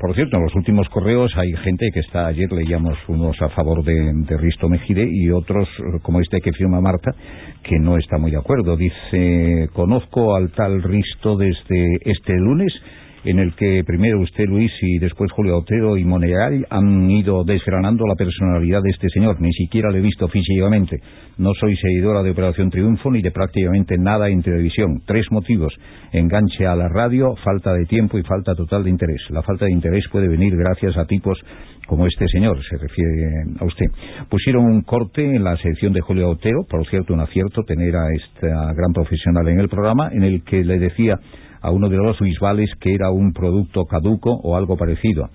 Por cierto, en los últimos correos hay gente que está, ayer leíamos unos a favor de, Risto Mejide y otros, como este que firma Marta, que no está muy de acuerdo. Dice, conozco al tal Risto desde este lunes en el que primero usted, Luis, y después Julio Otero y Monegal han ido desgranando la personalidad de este señor. Ni siquiera le he visto físicamente. No soy seguidora de Operación Triunfo ni de prácticamente nada en televisión. Tres motivos. Enganche a la radio, falta de tiempo y falta total de interés. La falta de interés puede venir gracias a tipos como este señor, se refiere a usted. Pusieron un corte en la sección de Julio Otero, por cierto, un acierto tener a esta gran profesional en el programa, en el que le decía a uno de los bisbales que era un producto caduco o algo parecido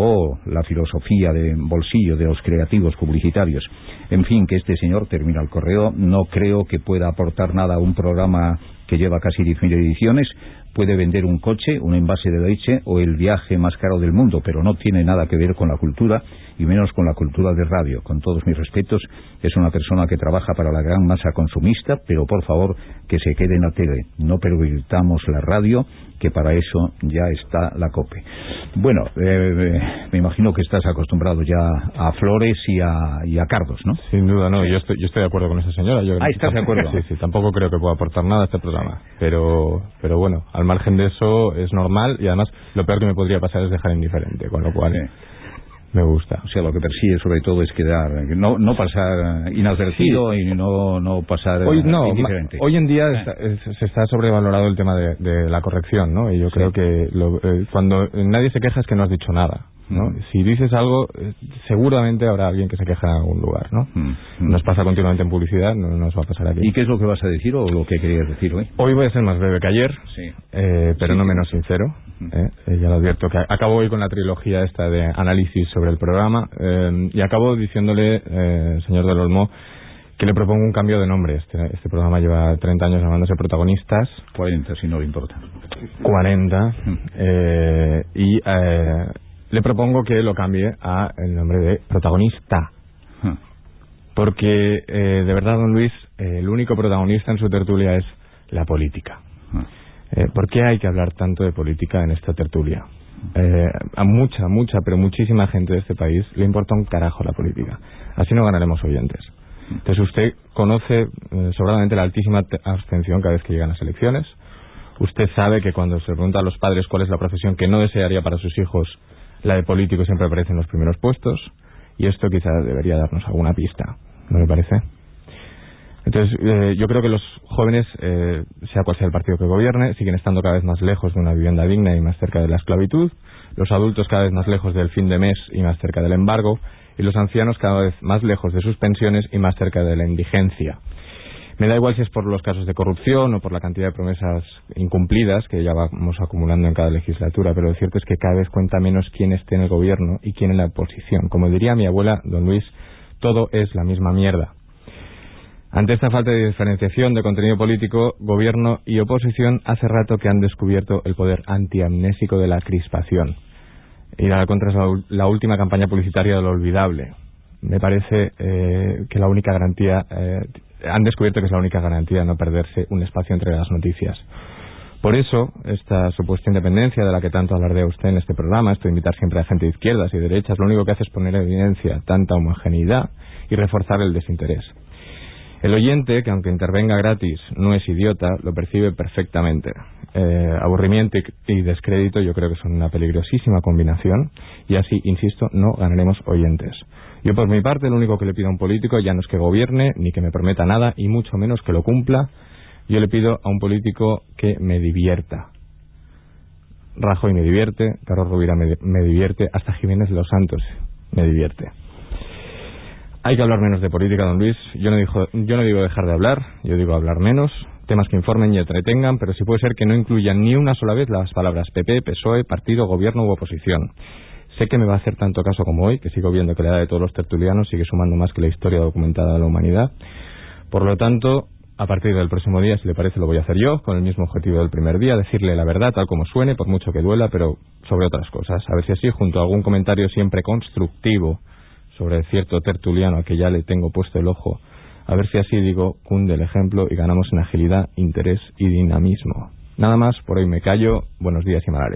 o la filosofía de bolsillo de los creativos publicitarios. En fin, que este señor termina el correo. No creo que pueda aportar nada a un programa que lleva casi 10.000 ediciones. Puede vender un coche, un envase de leche o el viaje más caro del mundo, pero no tiene nada que ver con la cultura y menos con la cultura de radio. Con todos mis respetos, es una persona que trabaja para la gran masa consumista, pero por favor que se quede en la tele. No pervirtamos la radio, que para eso ya está la COPE. Bueno, eh, me imagino que estás acostumbrado ya a flores y a, y a cardos, ¿no? Sin duda, no. Yo estoy, yo estoy de acuerdo con esa señora. Yo ah, ¿estás de acuerdo? Sí, sí. Tampoco creo que pueda aportar nada a este programa. Pero, pero bueno, al margen de eso es normal y además lo peor que me podría pasar es dejar indiferente, con lo cual... Me gusta. O sea, lo que persigue sobre todo es quedar, no, no pasar inadvertido y no, no pasar hoy, no, indiferente. Hoy en día se está sobrevalorado el tema de, la corrección, ¿no? Y yo creo que eh, cuando nadie se queja es que no has dicho nada. ¿No? Si dices algo, eh, seguramente habrá alguien que se queja en algún lugar, ¿no? Nos pasa continuamente en publicidad, no nos va a pasar aquí. ¿Y qué es lo que vas a decir o lo que querías decir hoy? Hoy voy a ser más breve que ayer, eh, pero no menos sincero. ¿eh? ya lo advierto, que acabo hoy con la trilogía esta de análisis sobre el programa y acabo diciéndole, señor del Olmo, que le propongo un cambio de nombre. Este, este programa lleva 30 años llamándose Protagonistas. 40, si no le importa. 40. y le propongo que lo cambie a el nombre de protagonista. Porque, eh, de verdad, don Luis, eh, el único protagonista en su tertulia es la política. Eh, ¿Por qué hay que hablar tanto de política en esta tertulia? a mucha, mucha, pero muchísima gente de este país le importa un carajo la política. Así no ganaremos oyentes. Entonces usted conoce sobradamente la altísima abstención cada vez que llegan las elecciones. Usted sabe que cuando se pregunta a los padres cuál es la profesión que no desearía para sus hijos, la de político siempre aparece en los primeros puestos y esto quizás debería darnos alguna pista, ¿no me parece? Entonces, eh, yo creo que los jóvenes, eh, sea cual sea el partido que gobierne, siguen estando cada vez más lejos de una vivienda digna y más cerca de la esclavitud, los adultos cada vez más lejos del fin de mes y más cerca del embargo, y los ancianos cada vez más lejos de sus pensiones y más cerca de la indigencia. Me da igual si es por los casos de corrupción o por la cantidad de promesas incumplidas que ya vamos acumulando en cada legislatura, pero lo cierto es que cada vez cuenta menos quién esté en el gobierno y quién en la oposición. Como diría mi abuela, don Luis, todo es la misma mierda. Ante esta falta de diferenciación de contenido político, gobierno y oposición hace rato que han descubierto el poder antiamnésico de la crispación. Ir a la contra es la, última campaña publicitaria de lo olvidable. Me parece eh, que la única garantía eh, han descubierto que es la única garantía de no perderse un espacio entre las noticias. Por eso, esta supuesta independencia de la que tanto alardea usted en este programa, esto de invitar siempre a gente de izquierdas y derechas, lo único que hace es poner en evidencia tanta homogeneidad y reforzar el desinterés. El oyente, que aunque intervenga gratis, no es idiota, lo percibe perfectamente. Eh, aburrimiento y descrédito yo creo que son una peligrosísima combinación y así, insisto, no ganaremos oyentes. Yo por mi parte lo único que le pido a un político ya no es que gobierne ni que me prometa nada y mucho menos que lo cumpla. Yo le pido a un político que me divierta. Rajoy me divierte, Carlos Rubira me, me divierte, hasta Jiménez los Santos me divierte. Hay que hablar menos de política, don Luis. Yo no, digo, yo no digo dejar de hablar, yo digo hablar menos. Temas que informen y entretengan, pero si puede ser que no incluyan ni una sola vez las palabras PP, PSOE, partido, gobierno u oposición. Sé que me va a hacer tanto caso como hoy, que sigo viendo que la edad de todos los tertulianos sigue sumando más que la historia documentada de la humanidad. Por lo tanto, a partir del próximo día, si le parece, lo voy a hacer yo, con el mismo objetivo del primer día, decirle la verdad tal como suene, por mucho que duela, pero sobre otras cosas. A ver si así, junto a algún comentario siempre constructivo sobre cierto tertuliano a que ya le tengo puesto el ojo, a ver si así digo, cunde el ejemplo y ganamos en agilidad, interés y dinamismo. Nada más, por hoy me callo. Buenos días y mala